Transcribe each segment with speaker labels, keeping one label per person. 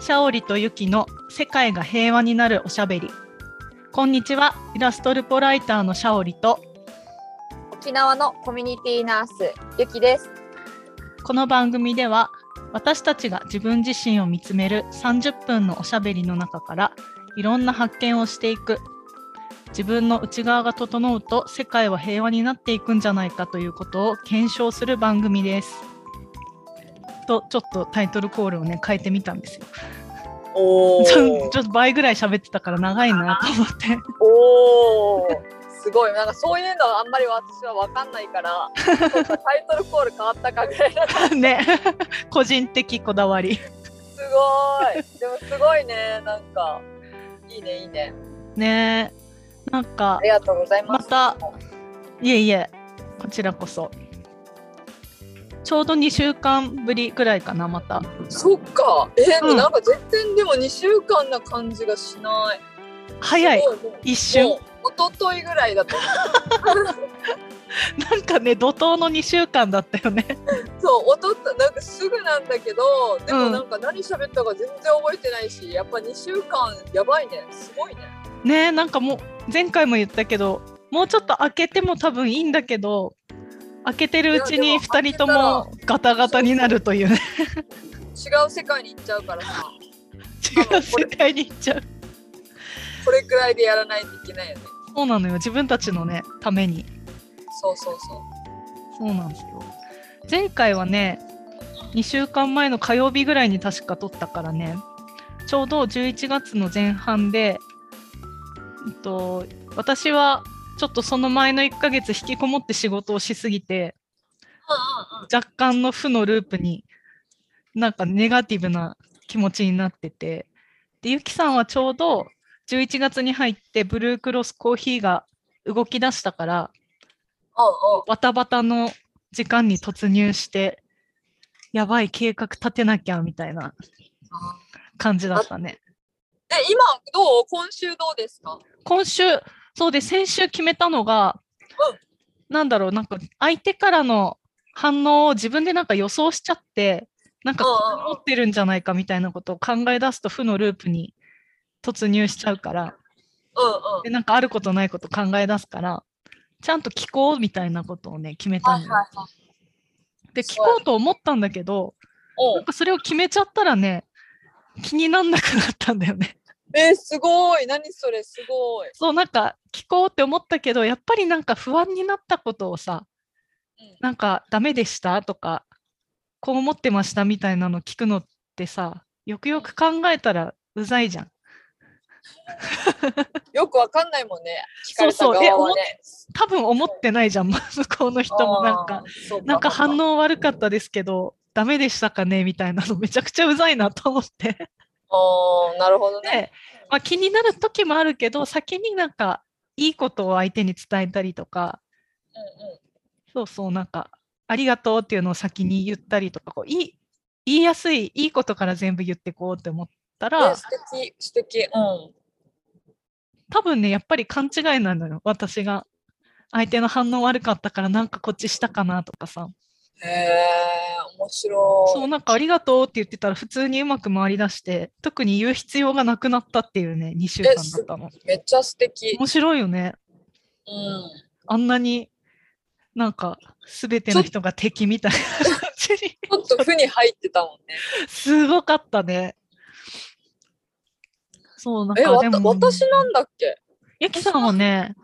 Speaker 1: シャオリとユキの世界が平和になるおしゃべり。こんにちは、イラストルポライターのシャオリと、
Speaker 2: 沖縄のコミュニティナースゆきです。
Speaker 1: この番組では私たちが自分自身を見つめる30分のおしゃべりの中からいろんな発見をしていく自分の内側が整うと世界は平和になっていくんじゃないかということを検証する番組です。とちょっとタイトルコールをね変えてみたんですよ。
Speaker 2: お
Speaker 1: ちょちょっと倍ぐらい喋ってたから長いなと思って。
Speaker 2: おー。すごい。なんかそういうのはあんまり私は分かんないからタイトルコール変わったかぐらいなす
Speaker 1: ね。個人的こだわり。
Speaker 2: ごい。でもすごいね。なんかいいねいいね。
Speaker 1: ね。なんか
Speaker 2: ありがとうございます。
Speaker 1: まいえいえ、こちらこそ。ちょうど2週間ぶりぐらいかな、また。
Speaker 2: そっか。えー
Speaker 1: うん。
Speaker 2: なんか全然でも2週間な感じがしない。
Speaker 1: 早い。一瞬。
Speaker 2: 一昨日ぐらいだと
Speaker 1: なんかね、怒涛の2週間だったよね。
Speaker 2: そうおとったなんかすぐなんだけどで
Speaker 1: うん。
Speaker 2: もなんか何喋ったか全然覚えてないしやっぱ2週間やばいね。すごいね。
Speaker 1: ねなんかもう、前回も言ったけど、もうちょっと開けても多分いいんだけど、開けてるうちに
Speaker 2: いやでも
Speaker 1: 2人ともガタガタになるというね、
Speaker 2: 違う世界に行っちゃうからさ
Speaker 1: 違う世界に行っちゃう。
Speaker 2: これくらいでやらないといけないよね
Speaker 1: そうなのよ、自分たちのね、ために。
Speaker 2: そうそうそう
Speaker 1: そうなんですよ。前回はね、2週間前の火曜日ぐらいに確か撮ったからね、ちょうど11月の前半で、うんと、私はちょっとその前の1ヶ月引きこもって仕事をしすぎて、若干の負のループに、なんかネガティブな気持ちになってて、で、ゆきさんはちょうど11月に入ってブルークロスコーヒーが動き出したから、
Speaker 2: うん
Speaker 1: バタバタの時間に突入して、やばい計画立てなきゃみたいな感じだったね。
Speaker 2: え今どう？今週どうですか？
Speaker 1: 今週、そうで、先週決めたのが、なんだろう、なんか相手からの反応を自分でなんか予想しちゃって、なんか持ってるんじゃないかみたいなことを考え出すと負のループに突入しちゃうから、でなんかあることないこと考え出すから、ちゃんと聞こうみたいなことをね、決めた
Speaker 2: はい
Speaker 1: ので、聞こうと思ったんだけど、
Speaker 2: お
Speaker 1: なんかそれを決めちゃったらね、気になんなくなったんだよね。
Speaker 2: えー、すごい。何それすごい、
Speaker 1: そう、なんか聞こうって思ったけど、やっぱりなんか不安になったことをさ、
Speaker 2: うん。
Speaker 1: なんかダメでした？とか、こう思ってましたみたいなの聞くのってさ、よくよく考えたらうざいじゃん。
Speaker 2: よくわかんないもんね。聞かれた
Speaker 1: そうそう。多分思ってないじゃん、向こうの人も。なんかなんか反
Speaker 2: 応
Speaker 1: 応悪かったですけど、ダメでしたかね？みたいなのめちゃくちゃうざいなと思って。
Speaker 2: あーなるほどね。
Speaker 1: で、まあ、気になる時もあるけど、先になんかいいことを相手に伝えたりとか、
Speaker 2: うんうん
Speaker 1: そうそう、なんか、ありがとうっていうのを先に言ったりとか、こういい言いやすい、いいことから全部言ってこうって思った
Speaker 2: え
Speaker 1: ら、
Speaker 2: 素敵素敵うん
Speaker 1: 多分ね、やっぱり勘違いなのよ、私が。相手の反応悪かったから、なんかこっちしたかなとかさ。
Speaker 2: へえ面白い
Speaker 1: そう、なんかありがとうって言ってたら、普通にうまく回り出して、特に言う必要がなくなったっていうね、2週間だったの。
Speaker 2: めっちゃ素敵
Speaker 1: 面白いよね。
Speaker 2: うん
Speaker 1: あんなになんか全ての人が敵みたいな感じに。
Speaker 2: ちょっと負に入ってたもんね
Speaker 1: すごかったね。そう、なんかでも、
Speaker 2: 私なんだっけ
Speaker 1: ゆきさんはね、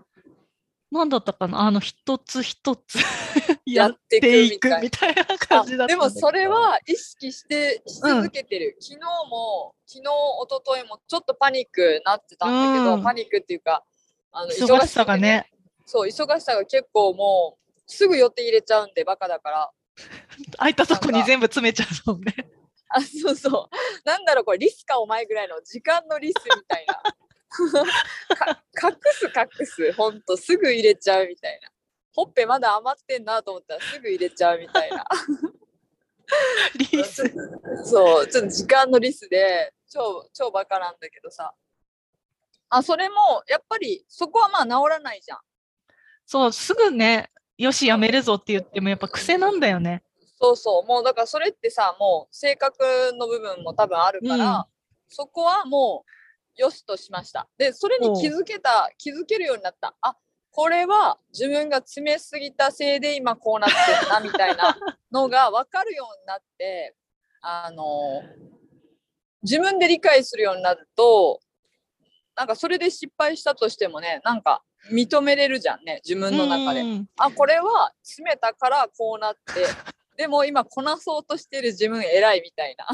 Speaker 1: なんだったかな？あの、一つ一つ やっ
Speaker 2: てい。くみたい
Speaker 1: な感じだった
Speaker 2: でもそれは意識してし続けてる、昨日も昨日一昨日もちょっとパニックなってたんだけど、
Speaker 1: うん。
Speaker 2: パニックっていうかあの
Speaker 1: 忙しさがね、
Speaker 2: そう忙しさが結構もうすぐ予定入れちゃうんでバカだから。
Speaker 1: 空いたとこに全部詰めちゃうもんね。
Speaker 2: あそうそう。なんだろうこれリスかお前ぐらいの時間のリスみたいな。か隠す隠すほんとすぐ入れちゃうみたいなほっぺまだ余ってんなと思ったらすぐ入れちゃうみたいな
Speaker 1: リース。
Speaker 2: そう、ちょっと時間のリスで、超、超バカなんだけどさ。あ、それも、やっぱり、そこはまあ治らないじゃん。
Speaker 1: そう、すぐね、よし、やめるぞって言っても、やっぱ癖なんだよね。
Speaker 2: そうそう。もうだからそれってさ、もう性格の部分も多分あるから、そこはもうよしとしました。で、それに気づけた、気づけるようになった。あこれは自分が詰めすぎたせいで今こうなってるなみたいなのが 分かるようになって、あの自分で理解するようになると、なんかそれで失敗したとしてもね、なんか認めれるじゃんね、自分の中で。
Speaker 1: うん
Speaker 2: あこれは詰めたからこうなってでも今こなそうとしてる自分偉いみたいな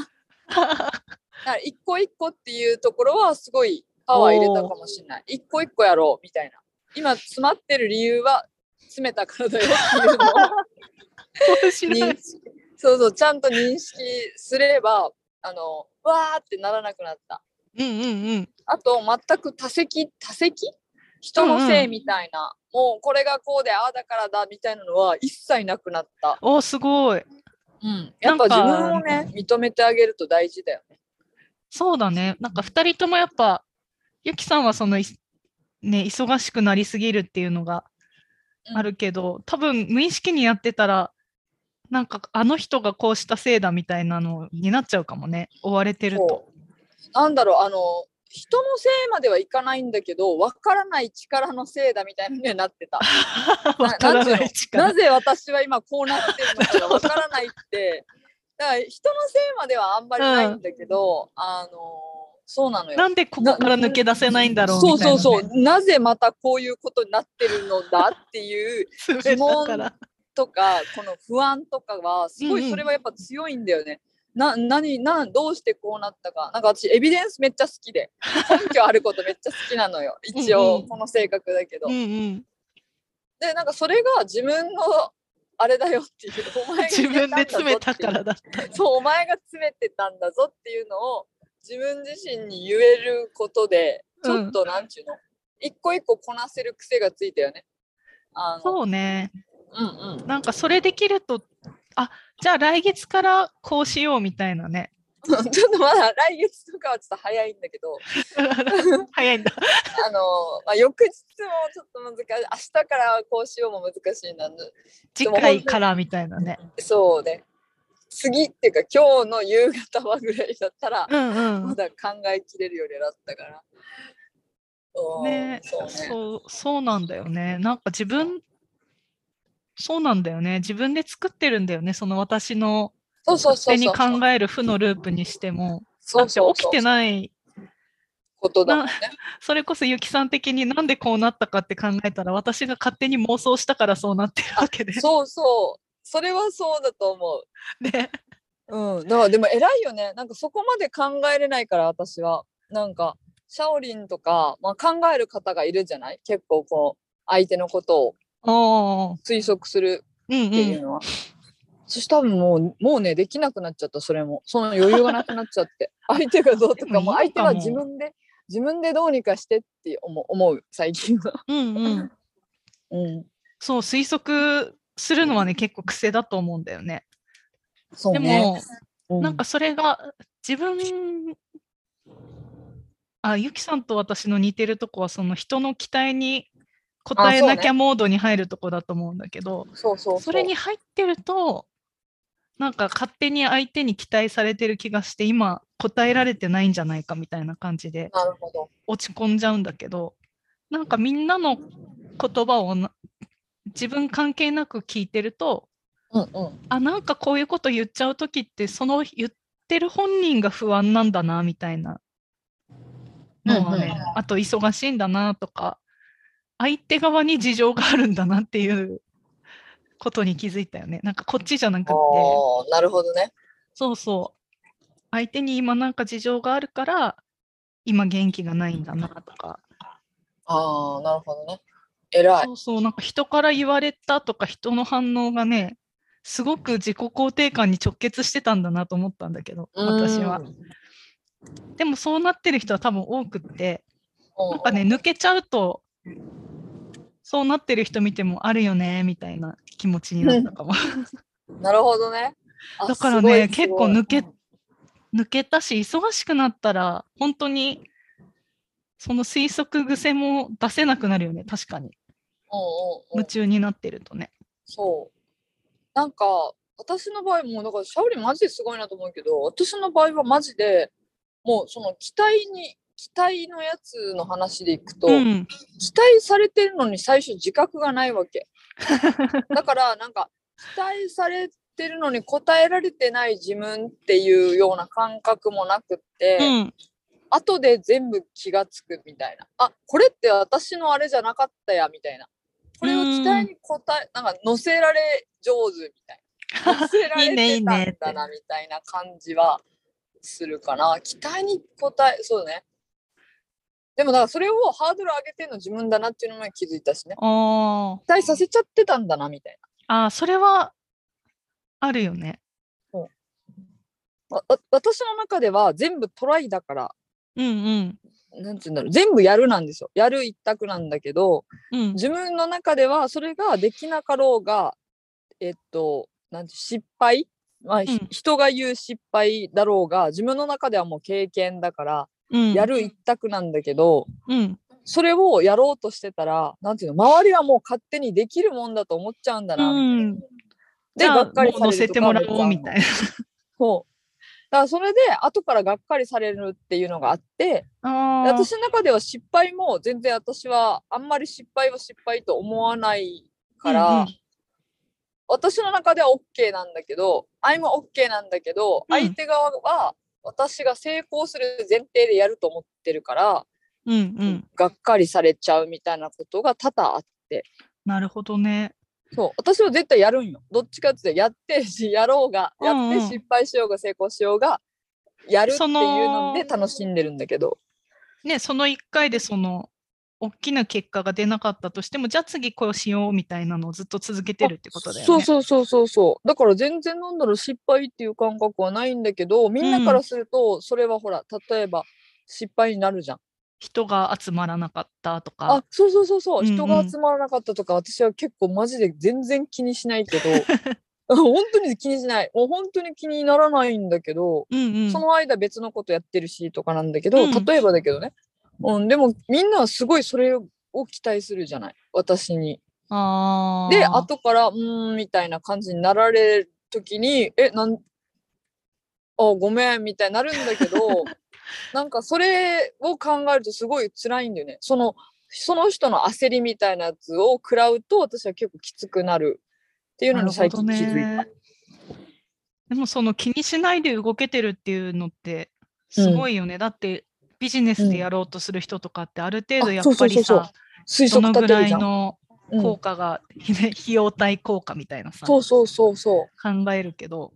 Speaker 2: だから一個一個っていうところはすごいパワー入れたかもしれない。一個一個やろうみたいな。今詰まってる理由は詰めたからだよっていうのを。そうそうちゃんと認識すればあのわーってならなくなった。
Speaker 1: うんうんうん。
Speaker 2: あと全く多責多責人のせいみたいな、もうこれがこうでああだからだみたいなのは一切なくなった。
Speaker 1: おすごい。
Speaker 2: うん、やっぱ自分をね認めてあげると大事だよね。
Speaker 1: そうだね。なんか二人ともやっぱ、ゆきさんはそのい、ね、忙しくなりすぎるっていうのが
Speaker 2: うん
Speaker 1: あるけど、多分無意識にやってたら、なんかあの人がこうしたせいだみたいなのになっちゃうかもね。追われてると。
Speaker 2: なんだろうあの人のせいまではいかないんだけど分からない力のせいだみたいなのにはなってた。
Speaker 1: わからない力。
Speaker 2: なぜ私は今こうなってるのかが分からないってだから人のせいまではあんまりないんだけど、あのそうなのよ。
Speaker 1: なんでここから抜け出せないんだろう
Speaker 2: そう。そうそうなぜまたこういうことになってるのだっていう
Speaker 1: そう。だから。
Speaker 2: とかこの不安とかはすご
Speaker 1: うんうん
Speaker 2: いそれはやっぱ強いんだよね。な何などうしてこうなったかなんか私エビデンスめっちゃ好きで根拠あることめっちゃ好きなのよ一
Speaker 1: うんうん
Speaker 2: 応この性格だけど。
Speaker 1: うんうん。
Speaker 2: でなんかそれが自分のあれだよっていうお前が
Speaker 1: 自分で詰めたからだった。
Speaker 2: そうお前が詰めてたんだぞっていうのを自分自身に言えることでちょっとなんちゅうの、一個一個こなせる癖がついたよね。あの
Speaker 1: そうね。
Speaker 2: うんうん
Speaker 1: なんかそれできると、あじゃあ来月からこうしようみたいなね。
Speaker 2: ちょっとまだ来月とかはちょっと早いんだけど、
Speaker 1: 早いんだ。
Speaker 2: あの、まあ、翌日もちょっと難しい。明日からこうしようも難しいな。
Speaker 1: 次回からみたいなね。
Speaker 2: そうね。次っていうか今日の夕方はぐらいだったら、
Speaker 1: うんうん。
Speaker 2: まだ考えきれるようになったから。うん
Speaker 1: ね
Speaker 2: そうね。
Speaker 1: そうそうなんだよね。なんか自分、そうなんだよね。自分で作ってるんだよね。その私の
Speaker 2: そうそう
Speaker 1: 勝手
Speaker 2: そう。
Speaker 1: に考える負のループにしても。
Speaker 2: そうそう
Speaker 1: 起きてない
Speaker 2: ことだね。
Speaker 1: それこそゆきさん的になんでこうなったかって考えたら私が勝手に妄想したからそうなってるわけで。
Speaker 2: そうそう。それはそうだと思う。
Speaker 1: ね。
Speaker 2: うん。だからでも偉いよね。なんかそこまで考えれないから私は。なんか、シャオリンとか、まあ、考える方がいるじゃない？結構こう、相手のことを推測する
Speaker 1: うん
Speaker 2: っていうのは。そして多分もう、もうね、できなくなっちゃった、それも。その余裕がなくなっちゃって。相手がどうとか、
Speaker 1: でも
Speaker 2: う相手は自分で、自分でどうにかしてって思う、思う最近は。
Speaker 1: うんうん。
Speaker 2: うん。
Speaker 1: そう、推測するのはね、結構癖だと思うんだよね。で
Speaker 2: そうね。
Speaker 1: も、
Speaker 2: う
Speaker 1: なんかそれが自分、あ、ゆきさんと私の似てるとこは、その人の期待に応えなきゃモードに入るとこだと思うんだけど、
Speaker 2: そうそうそう。
Speaker 1: それに入ってると、なんか勝手に相手に期待されてる気がして、今答えられてないんじゃないかみたいな感じで。落ち込んじゃうんだけど、なんかみんなの言葉をな自分関係なく聞いてると、
Speaker 2: うんうん。
Speaker 1: あ、なんかこういうこと言っちゃうときって、その言ってる本人が不安なんだな、みたいなのはね、
Speaker 2: うんうん
Speaker 1: あと忙しいんだなとか、相手側に事情があるんだなっていうことに気づいたよね。なんかこっちじゃなくて、
Speaker 2: なるほどね。
Speaker 1: そうそう、相手に今なんか事情があるから、今元気がないんだなとか、
Speaker 2: ああ、なるほどね。偉い。
Speaker 1: そうそう、なんか人から言われたとか人の反応がね、すごく自己肯定感に直結してたんだなと思ったんだけど、私は
Speaker 2: う。ん。
Speaker 1: でもそうなってる人は多分多くって、
Speaker 2: な
Speaker 1: なんかね、抜けちゃうと、そうなってる人見てもあるよね、みたいな気持ちになったかも。
Speaker 2: なるほどね。あ
Speaker 1: だからね、結構抜け、抜けたし、忙しくなったら、本当に、その推測癖も出せなくなるよね、確かに。夢中になってるとね。
Speaker 2: そう。なんか、私の場合も、だからシャオリンマジですごいなと思うけど、私の場合はマジで、もうその期待に期待のやつの話でいくと、
Speaker 1: うん。
Speaker 2: 期待されてるのに最初自覚がないわけ。だからなんか期待されてるのに応えられてない自分っていうような感覚もなくって、
Speaker 1: うん。
Speaker 2: 後で全部気がつくみたいな。あこれって私のあれじゃなかったやみたいな。これを期待に応えなんか乗せられ上手みたいな。乗せられ
Speaker 1: いいねい
Speaker 2: てたんだなみたいな感じはするかな。期待に応えそうねでもだからそれをハードル上げてるの自分だなっていうのも気づいたしね
Speaker 1: あ
Speaker 2: 期待させちゃってたんだなみたい
Speaker 1: あ。あーそれはあるよね。
Speaker 2: なわわ私の中では全部トライだから
Speaker 1: うんうん。
Speaker 2: なんて言うんだろう全部やるなんですよやる一択なんだけど
Speaker 1: うん。
Speaker 2: 自分の中ではそれができなかろうがえっとなんて失敗、まあひ
Speaker 1: うん
Speaker 2: 人が言う失敗だろうが自分の中ではもう経験だから
Speaker 1: うん。
Speaker 2: やる一択なんだけど、
Speaker 1: うん。
Speaker 2: それをやろうとしてたらなんていうの周りはもう勝手にできるもんだと思っちゃうんだな、
Speaker 1: うん。
Speaker 2: でがっかり
Speaker 1: もう乗せてもらおうみたいな。
Speaker 2: そう。だからそれで後からがっかりされるっていうのがあって私の中では失敗も全然私はあんまり失敗は失敗と思わないから、
Speaker 1: うんうん。
Speaker 2: 私の中では OK なんだけど I'm OK なんだけど、
Speaker 1: うん。
Speaker 2: 相手側は私が成功する前提でやると思ってるから、
Speaker 1: うんうん。
Speaker 2: がっかりされちゃうみたいなことが多々あって。
Speaker 1: なるほどね。
Speaker 2: そう。私は絶対やるんよ。どっちかってやってしやろうがや
Speaker 1: うんうん。
Speaker 2: って失敗しようが成功しようがやるっていう
Speaker 1: の
Speaker 2: で楽しんでるんだけど。
Speaker 1: ね、その1回でその大きな結果が出なかったとしても、じゃあ次こうしようみたいなのをずっと続けてるってことだよね。
Speaker 2: そうそうそうそうそう。だから全然なんだろう失敗っていう感覚はないんだけどみんなからするとそれはほら、例えば失敗になるじゃん。
Speaker 1: 人が集まらなかったとか。
Speaker 2: あそうそうそうそう、
Speaker 1: うんうん。
Speaker 2: 人が集まらなかったとか私は結構マジで全然気にしないけど 本当に気にしない。もう本当に気にならないんだけど、
Speaker 1: うんうん。
Speaker 2: その間別のことやってるしとかなんだけど、
Speaker 1: うん。
Speaker 2: 例えばだけどね、うん、でもみんなはすごいそれを期待するじゃない？私に。
Speaker 1: あー
Speaker 2: で後からうーんみたいな感じになられる時にえなんあごめんみたいになるんだけど なんかそれを考えるとすごい辛いんだよね。そのその人の焦りみたいなやつを食らうと私は結構きつくなるっていうのに最近気づいた。
Speaker 1: でもその気にしないで動けてるっていうのってすごいよね。だってビジネスでやろうとする人とかってある程度
Speaker 2: あ
Speaker 1: やっぱりさ、
Speaker 2: 推測
Speaker 1: どのぐら。いの
Speaker 2: うん
Speaker 1: 効果が、ね費用対効果みたいなさ、
Speaker 2: そうそうそうそう。
Speaker 1: 考えるけど、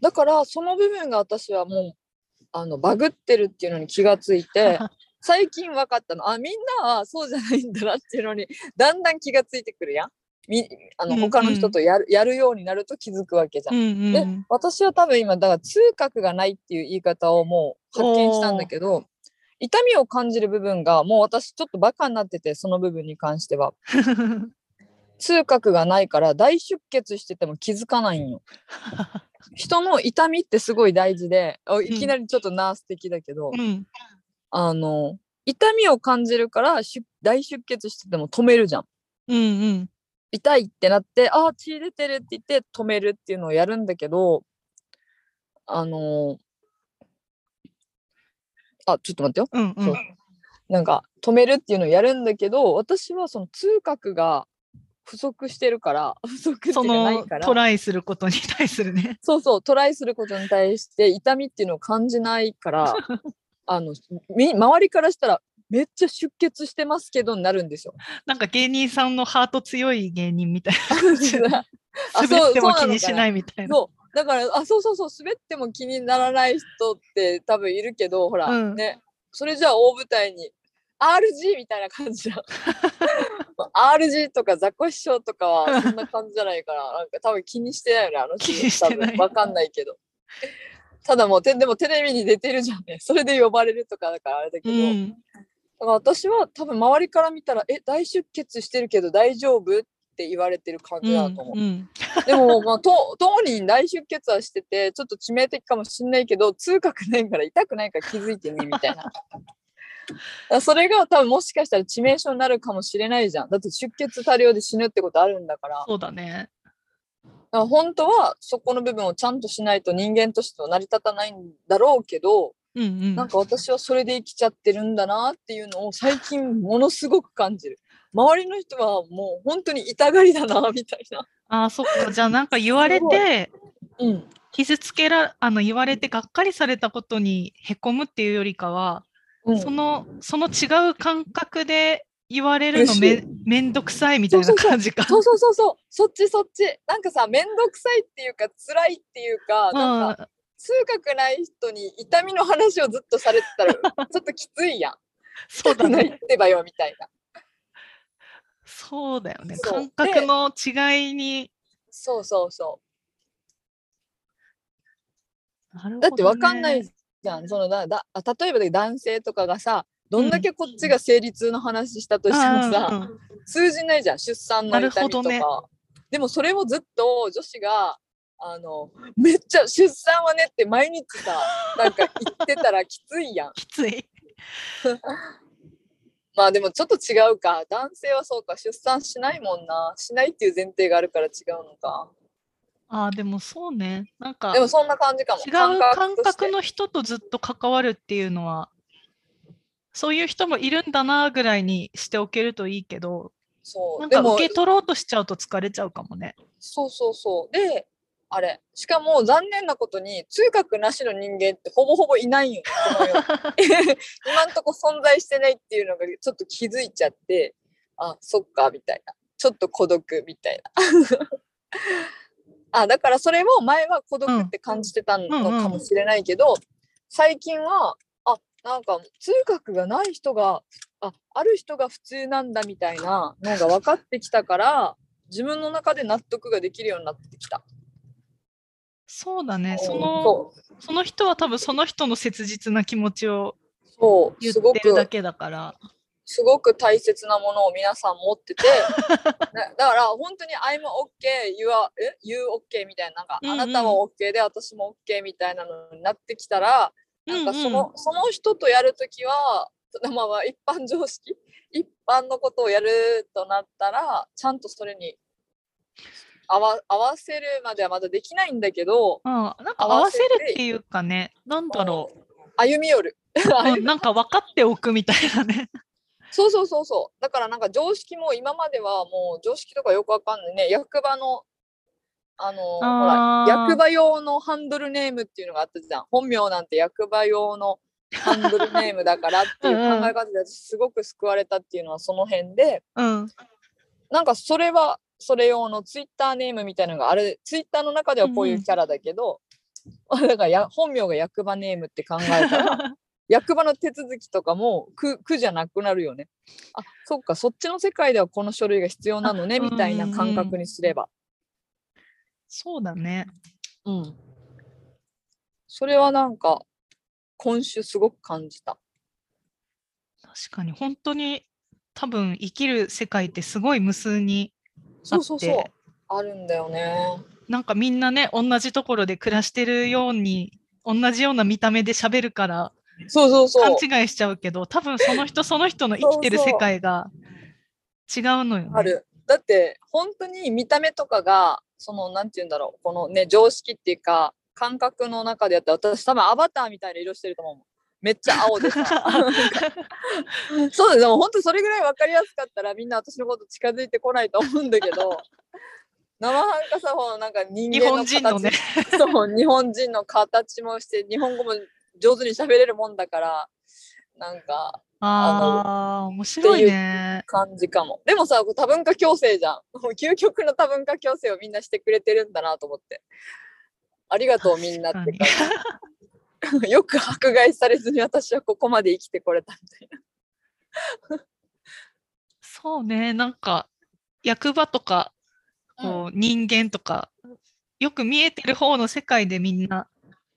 Speaker 2: だからその部分が私はもうあのバグってるっていうのに気がついて 最近分かったのあみんなはそうじゃないんだなっていうのにだんだん気がついてくるやん。みあの
Speaker 1: うんうん
Speaker 2: 他の人とやる,、やるようになると気づくわけじゃ。
Speaker 1: うんんう
Speaker 2: で
Speaker 1: ん。
Speaker 2: 私は多分今だから痛覚がないっていう言い方をもう発見したんだけど痛みを感じる部分がもう私ちょっとバカになっててその部分に関しては 痛覚がないから大出血してても気づかないんよ。人の痛みってすごい大事であいきなりちょっとナース的だけど、
Speaker 1: うん、
Speaker 2: あの痛みを感じるから出大出血してても止めるじゃん。
Speaker 1: うんうん
Speaker 2: 痛いってなってあー血出てるって言って止めるっていうのをやるんだけどあのあちょっと待ってよ。
Speaker 1: うんうん
Speaker 2: そうなんか止めるっていうのをやるんだけど私はその痛覚が不足してるから 不足ってない
Speaker 1: の
Speaker 2: から
Speaker 1: トライすることに対するね。
Speaker 2: そうそうトライすることに対して痛みっていうのを感じないから あのみ周りからしたらめっちゃ出血してますけどになるんですよ。
Speaker 1: なんか芸人さんのハート強い芸人みたいな。
Speaker 2: あ
Speaker 1: 滑っても
Speaker 2: そう
Speaker 1: 気にしないみたいな。
Speaker 2: そうだからあそうそうそう滑っても気にならない人って多分いるけどほら、
Speaker 1: うん。
Speaker 2: ね。それじゃあ大舞台に RG みたいな感じだ。RG とかザコシショウとかはそんな感じじゃないから なんか多分気にしてないよねあの人。多分わかんないけど。ただもうてでもテレビに出てるじゃんね。それで呼ばれるとかだからあれだけど、
Speaker 1: うん、
Speaker 2: だから私は多分周りから見たら「え大出血してるけど大丈夫?」って言われてる感じだと思う。
Speaker 1: うんうん
Speaker 2: でも、まあ、と当人大出血はしててちょっと致命的かもしんないけど痛覚ないから痛くないから気づいてねみたいな。それが多分もしかしたら致命傷になるかもしれないじゃん。だって出血多量で死ぬってことあるんだから。だか
Speaker 1: そうだね。
Speaker 2: ら本当はそこの部分をちゃんとしないと人間としては成り立たないんだろうけど
Speaker 1: うんうん。
Speaker 2: なんか私はそれで生きちゃってるんだなっていうのを最近ものすごく感じる。周りの人はもう本当に痛がりだな みたいな。
Speaker 1: ああ、そっか。じゃあなんか言われて、
Speaker 2: うん。
Speaker 1: 傷つけら、あの言われてがっかりされたことにへこむっていうよりかは、
Speaker 2: うん、
Speaker 1: その、その違う感覚で言われるのめ
Speaker 2: 嬉し
Speaker 1: めんどくさいみたいな感じか。
Speaker 2: そうそうそうそうそっちそっちなんかさ面倒くさいっていうか辛いっていうかなんか
Speaker 1: うん
Speaker 2: 痛覚ない人に痛みの話をずっとされてたら ちょっときついやん。
Speaker 1: そうだ
Speaker 2: 泣い
Speaker 1: ね。
Speaker 2: てばよみたいな。
Speaker 1: そうだよね。感覚の違いに。
Speaker 2: そうそうそ
Speaker 1: なるほどね
Speaker 2: う。だってわかんないじゃん。そのだだあ例えばで男性とかがさどんだけこっちが生理痛の話したとしてもさ、
Speaker 1: うんうん
Speaker 2: 通じないじゃん出産の痛みとか、
Speaker 1: ね
Speaker 2: でもそれをずっと女子があのめっちゃ出産はねって毎日さなんか言ってたらきついやん
Speaker 1: きつい。
Speaker 2: まあでもちょっと違うか。男性はそうか。出産しないもんな。しないっていう前提があるから違うのか。
Speaker 1: ああ、でもそうね。なんか
Speaker 2: でもそんな感じかも。
Speaker 1: 違う感覚の人とずっと関わるっていうのは、そういう人もいるんだなぐらいにしておけるといいけど、
Speaker 2: そう。
Speaker 1: なんか受け取ろうとしちゃうと疲れちゃうかもね。
Speaker 2: そうそうそう。であれ。しかも残念なことに痛覚なしの人間ってほぼほぼいないんよ 今んとこ存在してないっていうのがちょっと気づいちゃって。あそっかみたいな。ちょっと孤独みたいな。あだからそれを前は孤独って感じてたのかもしれないけど、最近はあなんか痛覚がない人があある人が普通なんだみたいなのが分かってきたから自分の中で納得ができるようになってきた。
Speaker 1: そうだね。そ
Speaker 2: うん
Speaker 1: の、
Speaker 2: そ
Speaker 1: の人は多分その人の切実な気持ちを言
Speaker 2: すごく
Speaker 1: ってるだけだから。
Speaker 2: すごく大切なものを皆さん持ってて だだから本当に「I'm OK」「You are え？You OK」みたいななんか、
Speaker 1: うんうん。
Speaker 2: あなたも OK で私も OK みたいなのになってきたらなんかその,、
Speaker 1: うん
Speaker 2: その人とやるときはまあまあ一般常識？一般のことをやるとなったらちゃんとそれに合わ合わせるまではまだできないんだけど
Speaker 1: うん、なんか合
Speaker 2: 合わせ
Speaker 1: るっていうかね、なんだろ
Speaker 2: 歩み寄る。
Speaker 1: なんか分かっておくみたいなね。
Speaker 2: そうそうそうそう。だからなんか常識も今まではもう常識とかよくわかんないね。役場の、あのほら、役場用のハンドルネームっていうのがあったじゃん。本名なんて役場用のハンドルネームだからっていう 考え方で私すごく救われたっていうのはその辺で、
Speaker 1: うん。
Speaker 2: なんかそれはそれ用のツイッターネームみたいなのがある。ツイッターの中ではこういうキャラだけど、だからや本名が役場ネームって考えたら、役場の手続きとかも苦苦じゃなくなるよね。あそっかそっちの世界ではこの書類が必要なのね
Speaker 1: あ
Speaker 2: みたいな感覚にすれば。
Speaker 1: そうだね。
Speaker 2: うん。それはなんか今週すごく感じた。
Speaker 1: 確かに、本当に多分生きる世界ってすごい無数にあ
Speaker 2: そうそうそう。あるんだよね。
Speaker 1: なんかみんなね、同じところで暮らしてるように、同じような見た目で喋るから
Speaker 2: そうそうそう。
Speaker 1: 勘違いしちゃうけど、多分その人その人の生きてる世界が違うのよね。
Speaker 2: ある。だって本当に見た目とかがそのなんて言うんだろうこのね常識っていうか感覚の中でやったら私多分アバターみたいな色してると思う。めっちゃ青でさ。そうでも本当それぐらい分かりやすかったらみんな私のこと近づいてこないと思うんだけど 生半可さほなんか人
Speaker 1: 日
Speaker 2: 間の
Speaker 1: 本人のね。
Speaker 2: 形そう日本人の形もして日本語も上手に喋れるもんだからなんか
Speaker 1: ああ、面白いね。
Speaker 2: 感じかも。でもさ、多文化共生じゃん。究極の多文化共生をみんなしてくれてるんだなと思って。ありがとうみんなって感じ。よく迫害されずに私はここまで生きてこれたみたいな。
Speaker 1: そうね、なんか役場とかこう人間とか、よく見えてる方の世界でみんな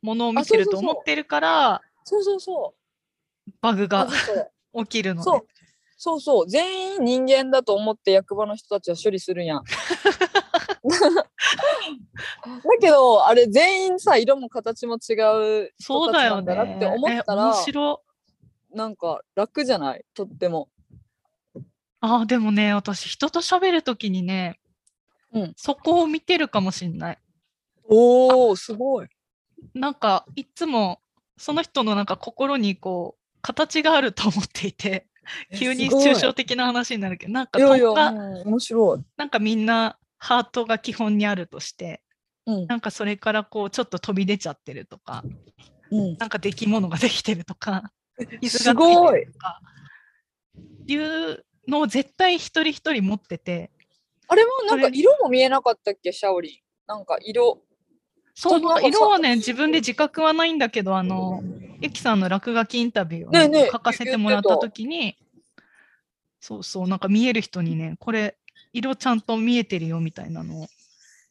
Speaker 1: ものを見てると思ってるから、
Speaker 2: そうそうそう。
Speaker 1: バグが 起きるの
Speaker 2: そう
Speaker 1: ね。
Speaker 2: そうそう。全員人間だと思って役場の人たちは処理するやん。だけど、あれ全員さ、色も形も違う人たちなん
Speaker 1: そうだ
Speaker 2: なって思った
Speaker 1: え
Speaker 2: ら、
Speaker 1: 面白い。
Speaker 2: なんか楽じゃない？とっても。
Speaker 1: ああ、でもね、私、人と喋るときにね、
Speaker 2: うん
Speaker 1: そこを見てるかもしんない。
Speaker 2: おー、すごい。
Speaker 1: なんか、いつもその人のなんか心にこう形があると思っていて
Speaker 2: え
Speaker 1: 急に抽象的な話になるけどなんか
Speaker 2: いやいや、
Speaker 1: トンが
Speaker 2: うん面白い。
Speaker 1: なんかみんなハートが基本にあるとして
Speaker 2: うん
Speaker 1: なんかそれからこうちょっと飛び出ちゃってるとか
Speaker 2: うん、
Speaker 1: なんか出来物ができてるとか 傷
Speaker 2: す
Speaker 1: がつい
Speaker 2: ごい
Speaker 1: てると。かいうのを絶対一人一人持ってて
Speaker 2: あれもなんか色も見えなかったっけ、シャオリン。なんか色。
Speaker 1: そう色はね自分で自覚はないんだけどあのゆきさんの落書きインタビューをね、書かせてもらった時にそうそうなんか見える人にねこれ色ちゃんと見えてるよみたいなのを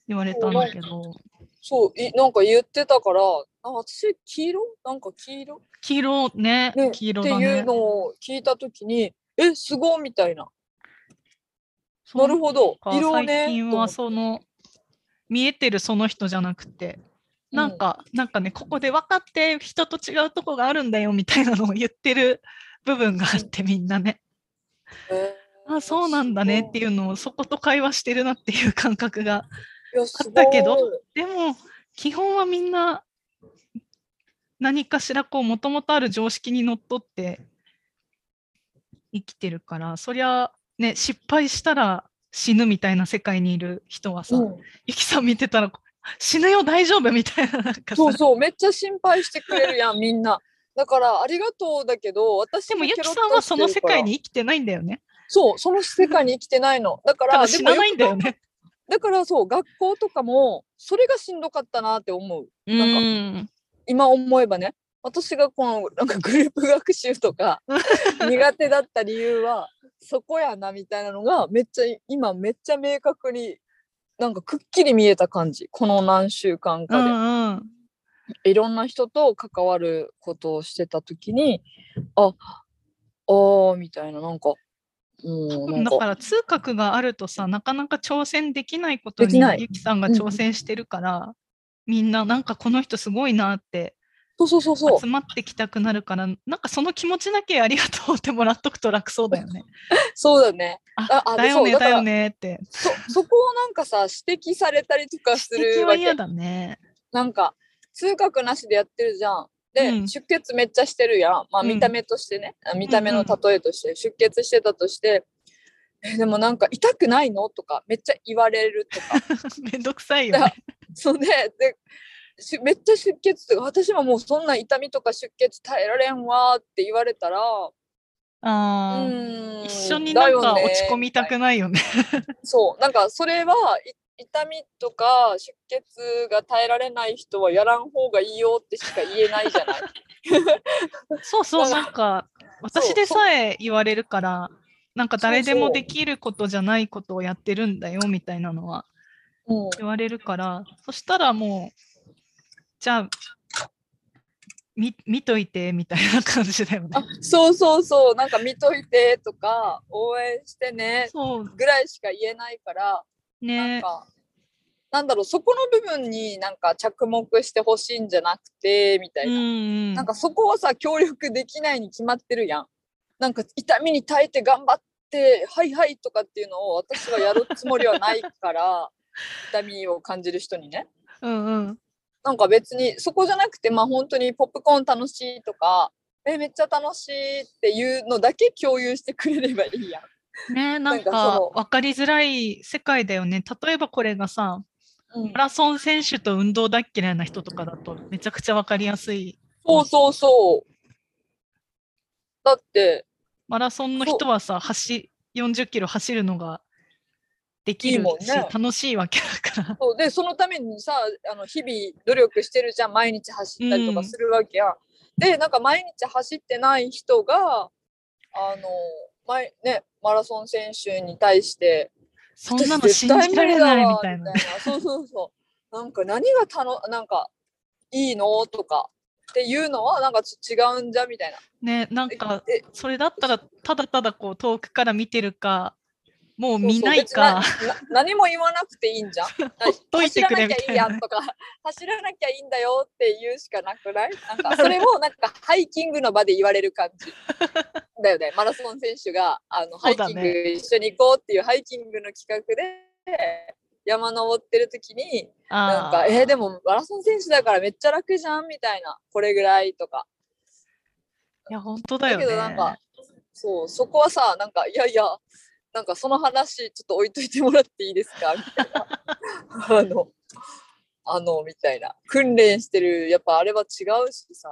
Speaker 1: 言われたんだけど。
Speaker 2: そう、いなんか言ってたから、あ私、黄色？なんか黄色、
Speaker 1: 黄色ね
Speaker 2: ね、
Speaker 1: 黄色
Speaker 2: っていうのを聞いたときに、え、すごいみたいな。なるほど。
Speaker 1: か
Speaker 2: 色をね。
Speaker 1: 最近はその見えてるその人じゃなくてなんか、なんかねここで分かって人と違うとこがあるんだよみたいなのを言ってる部分があってみんなね。
Speaker 2: と思って、
Speaker 1: あそうなんだねっていうのをそこと会話してるなっていう感覚があったけどでも基本はみんな何かしらこうもともとある常識にのっとって生きてるからそりゃね失敗したら死ぬみたいな世界にいる人はさ、
Speaker 2: うん。
Speaker 1: ゆきさん見てたら死ぬよ大丈夫みたいななんかさ。
Speaker 2: そうそう、めっちゃ心配してくれるやん、みんな。だから、ありがとうだけど、私
Speaker 1: でもゆきさんはその世界に生きてないんだよね。
Speaker 2: そう、その世界に生きてないの。だか、
Speaker 1: らら死なないんだよね。
Speaker 2: だからそう、学校とかも、それがしんどかったなって思う。
Speaker 1: う
Speaker 2: なん
Speaker 1: ん。
Speaker 2: 今思えばね。私がこのなんかグループ学習とか 苦手だった理由はそこやなみたいなのがめっちゃ今めっちゃ明確になんかくっきり見えた感じこの何週間
Speaker 1: う
Speaker 2: かで、
Speaker 1: んうん。
Speaker 2: いろんな人と関わることをしてた時にああーみたいななんか
Speaker 1: だから通覚があるとさなかなか挑戦できないことにゆきさんが挑戦してるから、みんななんかこの人すごいなって
Speaker 2: そうそうそうそう
Speaker 1: 集まってきたくなるからなんかその気持ちだけありがとうってもらっとくと楽そうだよね。
Speaker 2: そうだね
Speaker 1: あ
Speaker 2: ああ
Speaker 1: だよね
Speaker 2: だ
Speaker 1: よねって。
Speaker 2: そそこをなんかさ指摘されたりとかす
Speaker 1: 指摘
Speaker 2: るわけ
Speaker 1: は嫌だね。
Speaker 2: なんか通覚なしでやってるじゃん。で、
Speaker 1: うん。
Speaker 2: 出血めっちゃしてるやん。まあ
Speaker 1: うん。
Speaker 2: 見た目としてね、あ見た目の
Speaker 1: うん
Speaker 2: 例えとして出血してたとして、えでもなんか痛くないの？とかめっちゃ言われるとか。
Speaker 1: めんどくさいよね。
Speaker 2: そうねでしめっちゃ出血とか私ももうそんな痛みとか出血耐えられんわーって言われたら、う
Speaker 1: あー。
Speaker 2: ーん。
Speaker 1: 一緒になんか落ち込みたくないよね。
Speaker 2: そう。なんかそれはい痛みとか出血が耐えられない人はやらん方がいいよってしか言えないじゃない。
Speaker 1: そうそう、なんか、私でさえ言われるから、なんか誰でもできることじゃないことをやってるんだよみたいなのは
Speaker 2: うん
Speaker 1: 言われるから、そしたらもう、じゃあ、見見といてみたいな感じだよね。
Speaker 2: あそうそうそうなんか見といてとか応援してねぐらいしか言えないから、なん
Speaker 1: ね。
Speaker 2: かなんだろうそこの部分になんか着目してほしいんじゃなくてみたいな、
Speaker 1: うんうん。
Speaker 2: なんかそこはさ協力できないに決まってるやんなんか痛みに耐えて頑張ってはいはいとかっていうのを私はやるつもりはないから 痛みを感じる人にね
Speaker 1: うんうん。
Speaker 2: なんか別にそこじゃなくてまあ本当にポップコーン楽しいとかえめっちゃ楽しいっていうのだけ共有してくれればいいやん。
Speaker 1: ねなん
Speaker 2: なんか
Speaker 1: 分かりづらい世界だよね。例えばこれがさ、
Speaker 2: うん
Speaker 1: マラソン選手と運動大っ嫌いな人とかだとめちゃくちゃ分かりやすい。
Speaker 2: そうそうそう。だって
Speaker 1: マラソンの人はさ、走40キロ走るのができる
Speaker 2: いいもんね
Speaker 1: し、楽しいわけだから。
Speaker 2: そうでそのためにさあの日々努力してるじゃん毎日走ったりとかするわけやん。でなんか毎日走ってない人があの前ねマラソン選手に対して
Speaker 1: そんなの信じられないみたいな。
Speaker 2: そうそうそう。なんか何がたのなんかいいのとかっていうのはなんかち違うんじゃみたいな。
Speaker 1: ね、なんか
Speaker 2: え
Speaker 1: それだったらただただこう遠くから見てるか、もう
Speaker 2: そうそう
Speaker 1: 見ない
Speaker 2: 別にな
Speaker 1: か、
Speaker 2: な何も言わなくていいんじゃん。走らなきゃいいやんとか走らなきゃいいんだよって言うしかなくない？なんかそれもなんかハイキングの場で言われる感じだよね。マラソン選手があのハイキング一緒に行こうっていうハイキングの企画で山登ってる時になん
Speaker 1: あ
Speaker 2: かえーでもマラソン選手だからめっちゃ楽じゃんみたいなこれぐらいとか。
Speaker 1: いや本当だよね。
Speaker 2: だけどなんかそうそこはさなんかいやいやなんかその話ちょっと置いといてもらっていいですか？みたいな。あのあのみたいな。訓練してるやっぱあれは違うしさ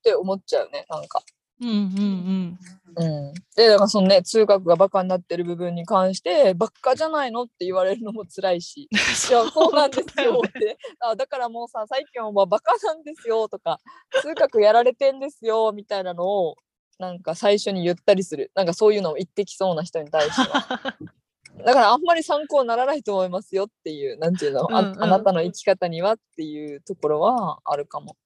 Speaker 2: って思っちゃうねなんか。
Speaker 1: うんうん
Speaker 2: うん、でだからそのね通学がバカになってる部分に関してバカじゃないのって言われるのも辛いし。
Speaker 1: う ん
Speaker 2: いやそうなんですよって。あだからもうさ最近はバカなんですよとか通学やられてんですよみたいなのをなんか最初に言ったりする。なんかそういうのを言ってきそうな人に対しては。だからあんまり参考にならないと思いますよっていうなんていうの、あ
Speaker 1: うんうん。
Speaker 2: あなたの生き方にはっていうところはあるかも。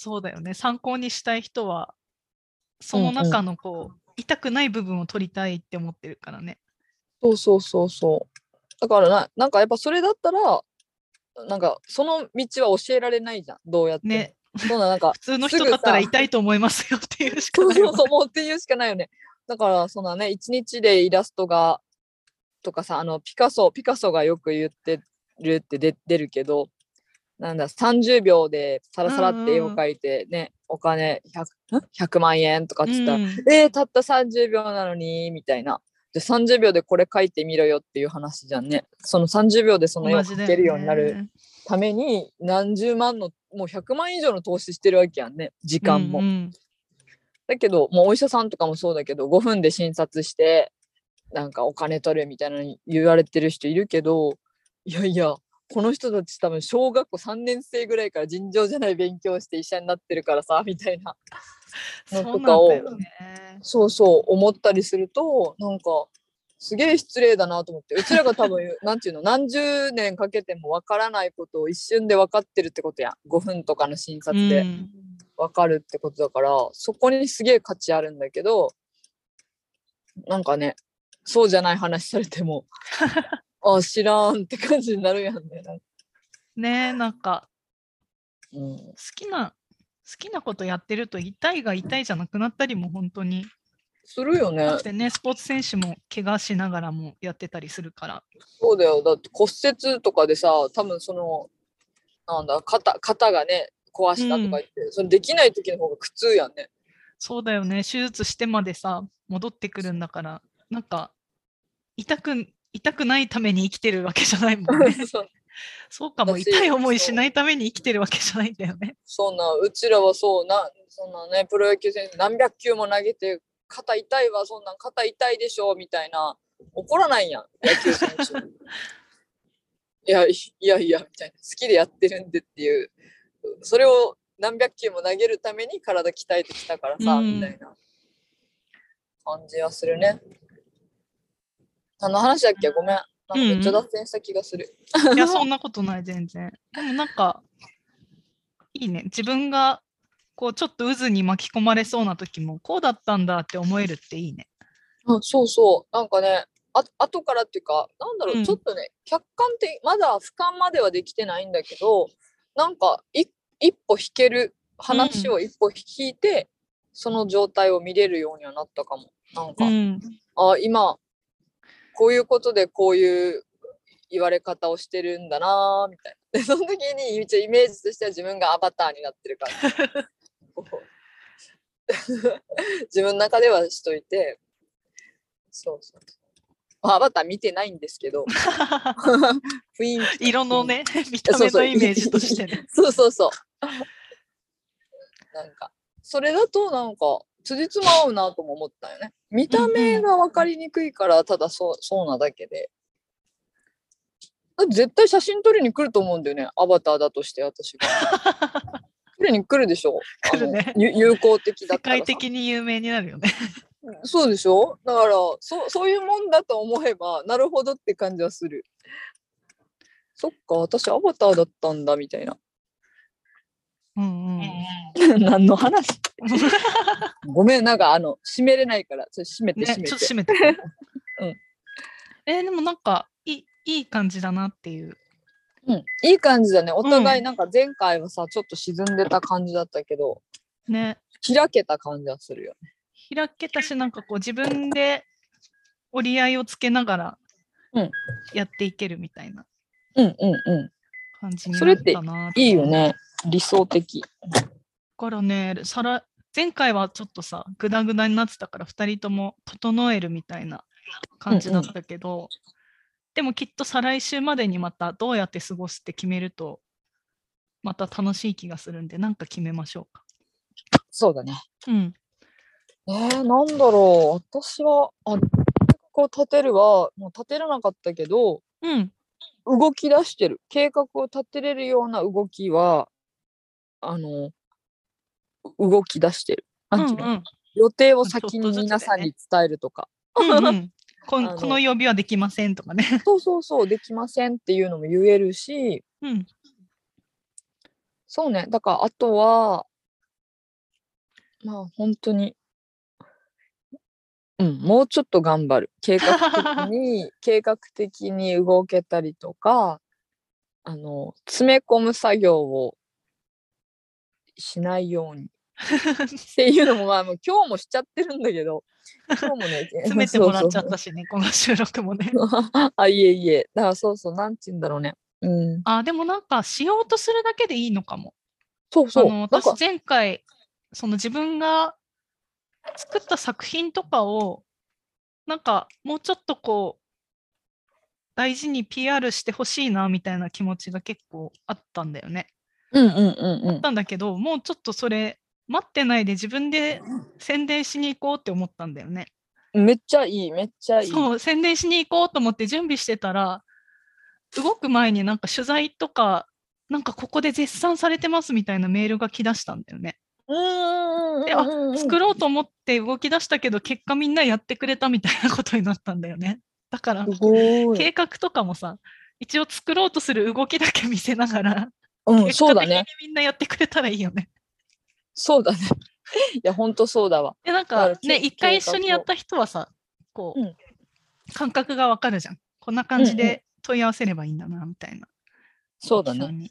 Speaker 1: そうだよね。参考にしたい人はその中のこう、痛くない部分を取りたいって思ってるからね。
Speaker 2: そうそうそうそう。だからな、なんかやっぱそれだったら、なんかその道は教えられないじゃん、どうやっても。
Speaker 1: ね。
Speaker 2: そんななんか、
Speaker 1: 普通の人だったら
Speaker 2: さ
Speaker 1: 痛いと思いますよっていうしかないもん
Speaker 2: そうそう、もうっていうしかないよね。だから、そんなね、一日でイラストが、とかさ、あの、ピカソ、ピカソがよく言ってるって出出るけど、なんだ、30秒でサラサラって絵を描いてね、お金 100, ん？100万円とかって言ったら、
Speaker 1: うん
Speaker 2: えー、たった30秒なのにみたいな。で30秒でこれ書いてみろよっていう話じゃんね。その30秒でその絵を描けるようになる
Speaker 1: ね
Speaker 2: ために何十万のもう100万以上の投資してるわけやんね時間も。
Speaker 1: うんうん
Speaker 2: だけどもうお医者さんとかもそうだけど5分で診察してなんかお金取るみたいなのに言われてる人いるけどいやいやこの人たち多分小学校3年生ぐらいから尋常じゃない勉強して医者になってるからさ みたいなのとかをそうそう思ったりするとなんかすげえ失礼だなと思ってうちらが多分 なんていうの何十年かけてもわからないことを一瞬で分かってるってことやん。5分とかの診察で
Speaker 1: うん。
Speaker 2: 分かるってことだから、そこにすげえ価値あるんだけどなんかねそうじゃない話されても あ知らんって感じになるやんね。
Speaker 1: ねなんか
Speaker 2: うん、
Speaker 1: 好きな好きなことやってると痛いが痛いじゃなくなったりも本当に
Speaker 2: するよね
Speaker 1: だ。ってねスポーツ選手も怪我しながらもやってたりするから
Speaker 2: そうだよ。だって骨折とかでさ、多分その、なんだ、肩肩がね、壊したとか言って、それできない時の方が苦痛やんね。
Speaker 1: そうだよね手術してまでさ戻ってくるんだからなんか痛く痛くないために生きてるわけじゃないもんね。
Speaker 2: そう。
Speaker 1: そうかも。
Speaker 2: 私
Speaker 1: 痛い思いしないために生きてるわけじゃないんだよね。
Speaker 2: そんな、うちらはそうな、そんなね、プロ野球選手何百球も投げて、肩痛いわ、そんなん肩痛いでしょ、みたいな、怒らないやん、野球選手。いや、いいやいや、みたいな、好きでやってるんでっていう、それを何百球も投げるために体鍛えてきたからさ、
Speaker 1: うん。
Speaker 2: みたいな感じはするね。何の話だっけ？ごめん。なんかめっちゃ脱線した気がする。
Speaker 1: いやそんなことない全然。でもなんかいいね。自分がこうちょっと渦に巻き込まれそうな時もこうだったんだって思えるっていいね。
Speaker 2: あそうそう。なんかね、あ後からっていうか、なんだろう、
Speaker 1: うん。
Speaker 2: ちょっとね、客観的、まだ俯瞰まではできてないんだけど、なんかい一歩引ける、話を一歩引いて、その状態を見れるようにはなったかも。なんか、
Speaker 1: うん。
Speaker 2: あ今、こういうことでこういう言われ方をしてるんだなーみたいな。で、その時に一応イメージとしては自分がアバターになってるから。自分の中ではしといて、そうそう。まあアバター見てないんですけど、雰囲気。
Speaker 1: 色のね見た目のイメージとしてね
Speaker 2: そうそうそう。なんか、それだとなんか、辻褄合うなとも思ったよね。見た目が分かりにくいから、ただそう、そうなだけで。だって絶対写真撮りに来ると思うんだよね。アバターだとして、私が。撮りに来るでしょ。
Speaker 1: 来るね
Speaker 2: ゆ有効的だ
Speaker 1: 世
Speaker 2: ったらさ
Speaker 1: 界的に有名になるよね
Speaker 2: そうでしょ？だからそ、そういうもんだと思えば、なるほどって感じはする。そっか、私アバターだったんだ、みたいな。
Speaker 1: うんうん
Speaker 2: 何の話？ごめん、なんかあの、閉めれないから、ちょっと閉めて
Speaker 1: ね、
Speaker 2: 閉めて。
Speaker 1: ちょっと閉めて。
Speaker 2: うん
Speaker 1: えーでもなんかいいいい感じだなっていう。
Speaker 2: うん、いい感じだね。お互いなんか前回はさ、ちょっと沈んでた感じだったけど、
Speaker 1: ね。
Speaker 2: 開けた感じはするよね。
Speaker 1: 開けたし、なんかこう自分で折り合いをつけながら
Speaker 2: うん
Speaker 1: やっていけるみたいな
Speaker 2: うんうんう
Speaker 1: 感じに
Speaker 2: それって
Speaker 1: なったな。
Speaker 2: ん。いいよね。理想的。
Speaker 1: だからね、さら前回はちょっとさ、グダグダになってたから、2人とも整えるみたいな感じだったけど、でもきっと再来週までにまたどうやって過ごすって決めると、また楽しい気がするんで、なんか決めましょうか。
Speaker 2: そうだね。
Speaker 1: うん。
Speaker 2: えー、なんだろう。私は、あ、こう立てるは、もう立てれなかったけど、
Speaker 1: うん。
Speaker 2: 動き出してる。計画を立てれるような動きは、あの、動き出してる。ていうの？
Speaker 1: うん。
Speaker 2: 予定を先に皆さんに伝えるとか。
Speaker 1: うんうん こん
Speaker 2: あの
Speaker 1: この曜日はできませんとかね。
Speaker 2: そうそうそう、できませんっていうのも言えるし、
Speaker 1: うん。
Speaker 2: そうね。だから、あとは、まあ、本当に、うん、もうちょっと頑張る。計画的に、計画的に動けたりとか、あの、詰め込む作業をしないように。っていうのも、まあ、もう今日もしちゃってるんだけど、今日もね、
Speaker 1: 詰めてもらっちゃったしね、この収録もね。
Speaker 2: あ、いえいえ。だからそうそう、なんて言うんだろうね。うん。
Speaker 1: あ、でもなんか、しようとするだけでいいのかも。
Speaker 2: そうそう。
Speaker 1: 私、前回、その自分が作った作品とかを、なんか、もうちょっとこう、大事に PR してほしいな、みたいな気持ちが結構あったんだよね。
Speaker 2: うんうんうんうん。
Speaker 1: あったんだけど、もうちょっとそれ、待ってないで自分で宣伝しに行こうって思ったんだよね。
Speaker 2: めっちゃいい、めっちゃいい。
Speaker 1: そう、宣伝しに行こうと思って準備してたら、動く前になんか取材とか、なんかここで絶賛されてますみたいなメールが来だしたんだよね。であ作ろうと思って動き出したけど、結果みんなやってくれたみたいなことになったんだよね。だから。計画とかもさ、一応作ろうとする動きだけ見せながら、
Speaker 2: うん、
Speaker 1: 結
Speaker 2: そうだね。
Speaker 1: 果的にみんなやってくれたらいいよね。
Speaker 2: そうだね。いや、ほんとそうだわ。
Speaker 1: で、なん
Speaker 2: だから
Speaker 1: かね、
Speaker 2: け
Speaker 1: 一回一緒にやった人はさ、こう、
Speaker 2: うん
Speaker 1: 感覚がわかるじゃん。こんな感じ
Speaker 2: うんうん
Speaker 1: で問い合わせればいいんだな、みたいな。
Speaker 2: そうだね。
Speaker 1: さんに。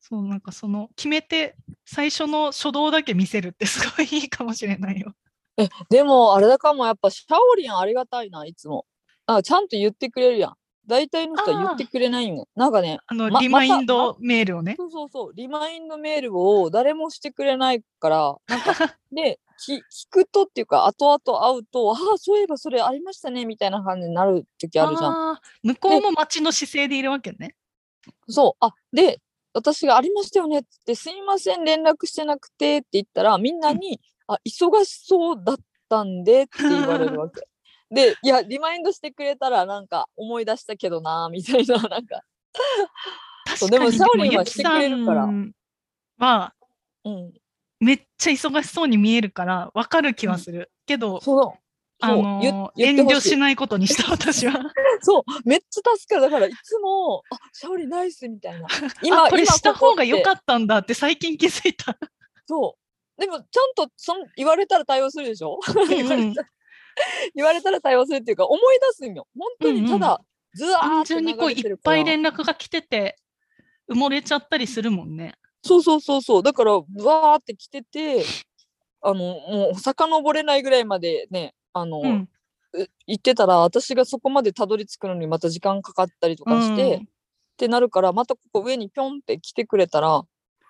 Speaker 1: そう、なんかその、決めて、最初の初動だけ見せるってすごいいいかもしれないよ。
Speaker 2: え、でも、あれだかも、やっぱ、シャオリンありがたいな、いつも。あ、ちゃんと言ってくれるやん。大体の人は言ってくれないんよ。なんかね、
Speaker 1: あの、
Speaker 2: ま
Speaker 1: リマインドメールをね。
Speaker 2: そうそうそう、リマインドメールを誰もしてくれないから、なんか、で、き聞くとっていうか、後々会うと、ああ、そういえばそれありましたね、みたいな感じになる時あるじゃん。
Speaker 1: 向こうも待ちの姿勢でいるわけね。
Speaker 2: そう。あ、で、私がありましたよねって言って、すいません、連絡してなくてって言ったら、みんなに、あ、忙しそうだったんでって言われるわけ。で、いや、リマインドしてくれたら、なんか思い出したけどな、みたいな、なんか、そうでもサオリンはしてくれるから
Speaker 1: は、
Speaker 2: うん。
Speaker 1: めっちゃ忙しそうに見えるから、わかる気はする。けど、
Speaker 2: そう。
Speaker 1: あのー遠慮
Speaker 2: し
Speaker 1: ないことにした、私は。
Speaker 2: そう、めっちゃ助かる。だから、いつも、あ、シャオリンナイスみたいな。今、
Speaker 1: あ、これ
Speaker 2: 今
Speaker 1: した方が良か
Speaker 2: っ
Speaker 1: ったんだって最近気づいた。
Speaker 2: た。そう。でも、ちゃんとそん言われたら対応するでしょ言われた 言われたら対応するっていうか、思い出すんよ。本当にただ、ずわー
Speaker 1: 単
Speaker 2: って
Speaker 1: にこういっぱい連絡が来てて、埋もれちゃったりするもんね。
Speaker 2: そうそうそうそう。だから、ぶわーって来てて、あの、もう、遡れないぐらいまでね、あの、
Speaker 1: うん。
Speaker 2: う行ってたら、私がそこまでたどり着くのにまた時間かかったりとかして、
Speaker 1: うん
Speaker 2: ってなるから、またここ上にぴょんって来てくれたら、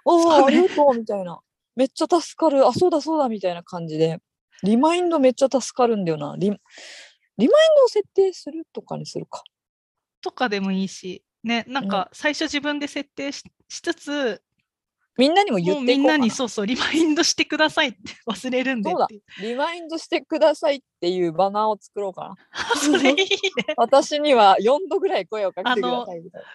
Speaker 2: おお、ありがとうみたいな。めっちゃ助かる。あ、そうだそうだみたいな感じで。リマインドめっちゃ助かるんだよな。リリマインドを設定するとかにするか。
Speaker 1: とかでもいいし、ね、なんか最初自分で設定ししつつ、
Speaker 2: みんなにも言って。
Speaker 1: みんなにそうそうリマインドしてくださいって忘れるんで
Speaker 2: そうだ。リマインドしてくださいっていうバナーを作ろうかな。
Speaker 1: それいいね。
Speaker 2: 私には4度ぐらい声をかけてくださいみたいな。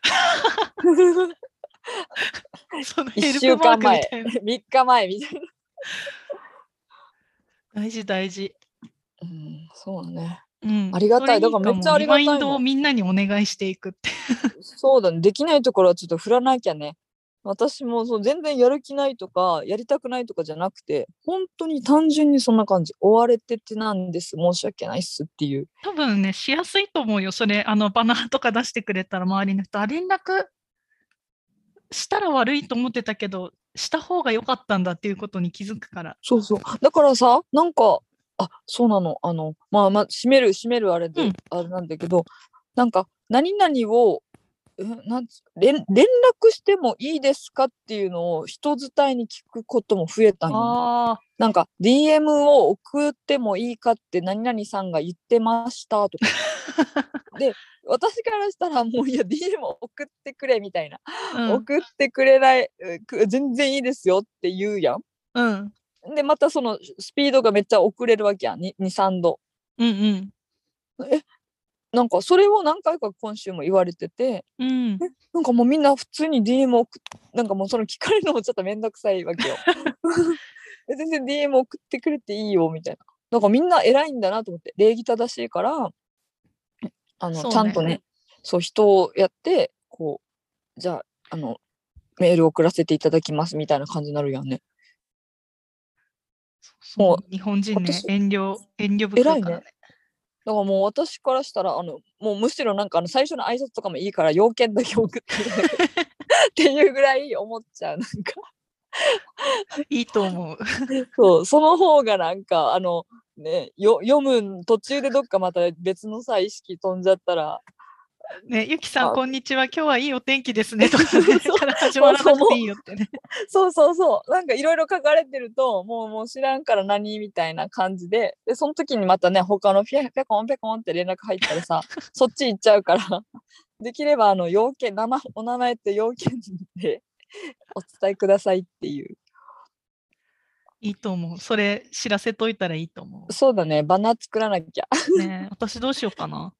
Speaker 1: その
Speaker 2: 1
Speaker 1: ヘル
Speaker 2: 週間前、
Speaker 1: たいな。
Speaker 2: 3日前みたいな。
Speaker 1: 大事大事。
Speaker 2: うん、そうだね。
Speaker 1: うん、
Speaker 2: ありがたいだからめっちゃありがたい
Speaker 1: マインドをみんなにお願いしていくって。
Speaker 2: そうだね。できないところはちょっと振らなきゃね。私もそう全然やる気ないとか、やりたくないとかじゃなくて、本当に単純にそんな感じ。追われててなんです。申し訳ないっすっていう。
Speaker 1: 多分ね、しやすいと思うよ。それ、あの、バナーとか出してくれたら周りの人、あ、連絡したら悪いと思ってたけど、した方が良かったんだっていうことに気づくから。
Speaker 2: そうそう。だからさ、なんか、あそうなのあのまあまあ閉める閉めるあれで、
Speaker 1: うん
Speaker 2: あれなんだけどなんか何々をえなんつ連連絡してもいいですかっていうのを人伝いに聞くことも増えたんよなんか DM を送ってもいいかって何々さんが言ってましたとか。で私からしたらもういや DM 送ってくれみたいな、
Speaker 1: あ、うん、
Speaker 2: 送ってくれない全然いいですよって言うやん。
Speaker 1: うん、
Speaker 2: でまたそのスピードがめっちゃ遅れるわけやん23度。
Speaker 1: うん、
Speaker 2: なんかそれを何回か今週も言われてて
Speaker 1: うん、うん、
Speaker 2: なんかもうみんな普通に DM 送っなんかもうその聞かれるのもちょっとめんどくさいわけよ。え全然 DM 送ってくれていいよみたいな。なんかみんな偉いんだなと思って礼儀正しいからあの、
Speaker 1: ね。
Speaker 2: ちゃんとねそう人をやってこうじゃああのメール送らせていただきますみたいな感じになるやんね。も
Speaker 1: そう日本人ね
Speaker 2: 私
Speaker 1: 遠慮遠慮深いからね。
Speaker 2: 偉いね。だからもう私からしたらあのもうむしろなんかあの最初の挨拶とかもいいから要件だけ送って っていうぐらい思っちゃうなんか
Speaker 1: いいと思う。
Speaker 2: そうその方がなんかあのねよ読む途中でどっかまた別のさ意識飛んじゃったら。
Speaker 1: ねゆきさん
Speaker 2: あ。
Speaker 1: こんにちは今日はいいお天気ですねとかね
Speaker 2: そう
Speaker 1: から始まらなくていいよってね。
Speaker 2: そうそうそう。なんかいろいろ書かれてるともうもう知らんから何みたいな感じで。でその時にまたね他のピャペコンペコンって連絡入ったらさそっち行っちゃうから。できればあの要件名前お名前と要件で お伝えくださいっていう。
Speaker 1: いいと思う。それ知らせといたらいいと思
Speaker 2: そうだね。バナー作らなきゃ。
Speaker 1: うね。私どうしようかな。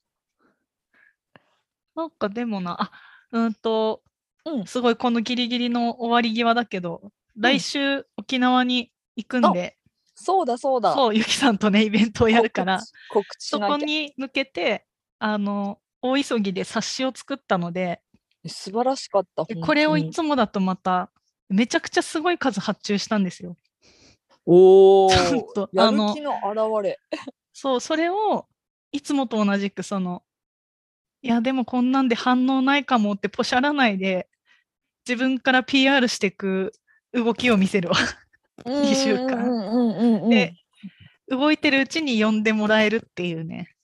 Speaker 1: なんかでもな。あうんと
Speaker 2: うん。
Speaker 1: すごいこのギリギリの終わり際だけど来週沖縄に行くんで、
Speaker 2: そうだそうだ。
Speaker 1: そうゆきさんとねイベントをやるから。
Speaker 2: 告知告知し
Speaker 1: そこに向けてあの大急ぎで冊子を作ったので
Speaker 2: 素晴らしかった
Speaker 1: でこれをい
Speaker 2: 本
Speaker 1: つもだとまためちゃくちゃすごい数発注したんですよ。
Speaker 2: おお
Speaker 1: ちょっと
Speaker 2: やる
Speaker 1: あの
Speaker 2: 気の表れ
Speaker 1: そうそれをいつもと同じくそのいやでもこんなんで反応ないかもってポシャらないで自分から PR していく動きを見せるわ。二週間で動いてるうちに呼んでもらえるっていうね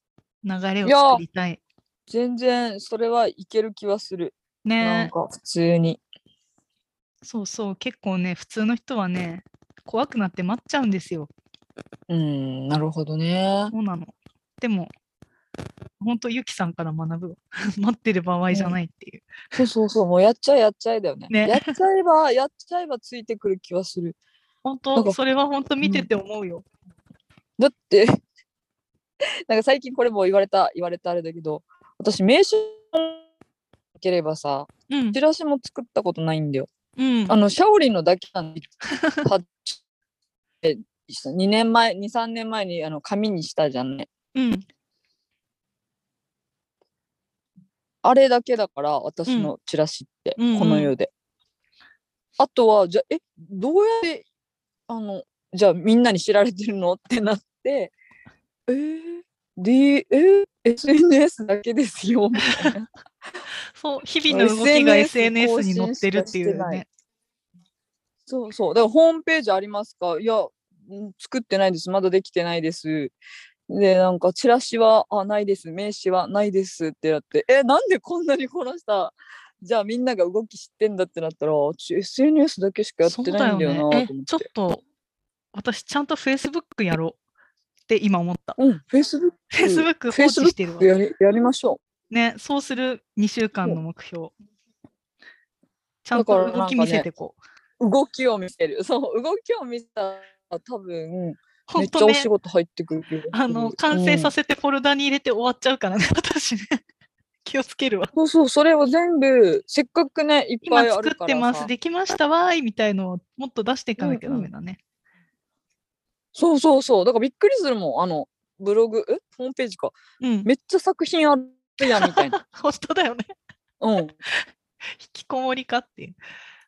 Speaker 1: 流れを作りたい。
Speaker 2: 全然それはいける気はする。なん
Speaker 1: ね
Speaker 2: か普通に。
Speaker 1: そうそう結構ね普通の人はね怖くなって待っちゃうんですよ。
Speaker 2: うん、なるほどね。
Speaker 1: そうなの。でも本当ゆきさんから学ぶわ 待ってる場合じゃないっていう。
Speaker 2: そうそうそう、もうやっちゃえやっちゃえだよね。
Speaker 1: ね
Speaker 2: やっちゃえば、やっちゃえばついてくる気はする。
Speaker 1: 本当それは本当見てて思うよ。
Speaker 2: だって、なんか最近これも言われた、言われたあれだけど、私名刺なければさ、
Speaker 1: うん
Speaker 2: チラシも作ったことないんだよ。
Speaker 1: うん
Speaker 2: あの、シャオリンのだけなんで、パッえ2年前、2、3年前にあの紙にしたじゃんね。
Speaker 1: うん
Speaker 2: あれだけだから、私
Speaker 1: うん
Speaker 2: のチラシって、
Speaker 1: うんうん
Speaker 2: この世で。あとは、じゃあ、え、どうやって、あの、じゃあみんなに知られてるの？ってなって、えー、D、えー SNS だけですよ、みたいな。
Speaker 1: そう日々の動きが
Speaker 2: SNS
Speaker 1: に載ってるっていうね。
Speaker 2: そうそう。だからホームページありますか？いや、うん作ってないです。まだできてないです。で、なんか、チラシは、あ、ないです。名刺はないですってなって、え、なんでこんなにこの人、じゃあみんなが動き知ってんだってなったら、ち SNS だけしかやってないんだよなと思っ
Speaker 1: ね。えちょってと私ちゃんと Facebook やろうって今思った。
Speaker 2: うん、Facebook。
Speaker 1: Facebook 放置してるわ
Speaker 2: やりやりましょ
Speaker 1: ね、そうする2週間の目標。ちゃんと動き見せてこう。
Speaker 2: う。動きを見せる。そう、動きを見せたら多分、めっちゃお仕、事入ってくる気がする。
Speaker 1: あの、完成さ
Speaker 2: せ、
Speaker 1: せてフォルダに入れて終わっちゃうからね、私ね。気をつけるわ。
Speaker 2: そうそう、それを全部、せっかくね、いっ
Speaker 1: 今
Speaker 2: ぱいあるから
Speaker 1: 作ってます、
Speaker 2: さ
Speaker 1: できましたわーいみたいのをもっと出していかなきゃダメだね。
Speaker 2: そうそうそう。だからびっくりするもん。あの、ブログ、えホームページか。
Speaker 1: うん、
Speaker 2: めっちゃ作品あるやん、みたいな。
Speaker 1: 本当だよね。
Speaker 2: うん。
Speaker 1: 引きこもりかっていう。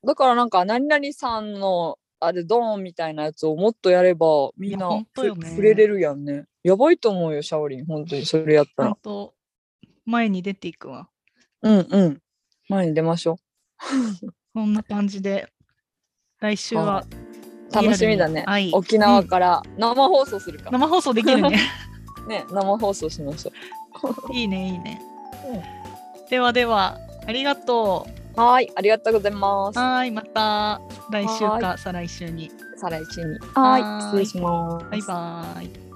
Speaker 2: だからなんか、何々さんの、あれ、ドーンみたいなやつをもっとやれば、みんな
Speaker 1: ね
Speaker 2: ふ触れれるやんね。やばいと思うよ、シャオリン。本当に、それやったら。
Speaker 1: 本当前に出ていくわ。
Speaker 2: うんうん。前に出ましょ
Speaker 1: こ んな感じで、来週
Speaker 2: は
Speaker 1: は
Speaker 2: 楽しみだね。
Speaker 1: はい、
Speaker 2: 沖縄から生放送するか。
Speaker 1: 生放送できるね。
Speaker 2: ね、生放送しましょ
Speaker 1: いいね、いいね。ではでは、ありがと
Speaker 2: う。はい、ありがとうございます。
Speaker 1: はい、また来週
Speaker 2: は
Speaker 1: か再来週に。
Speaker 2: 再来週に。
Speaker 1: は
Speaker 2: はいい、失礼します。
Speaker 1: バイバーイ。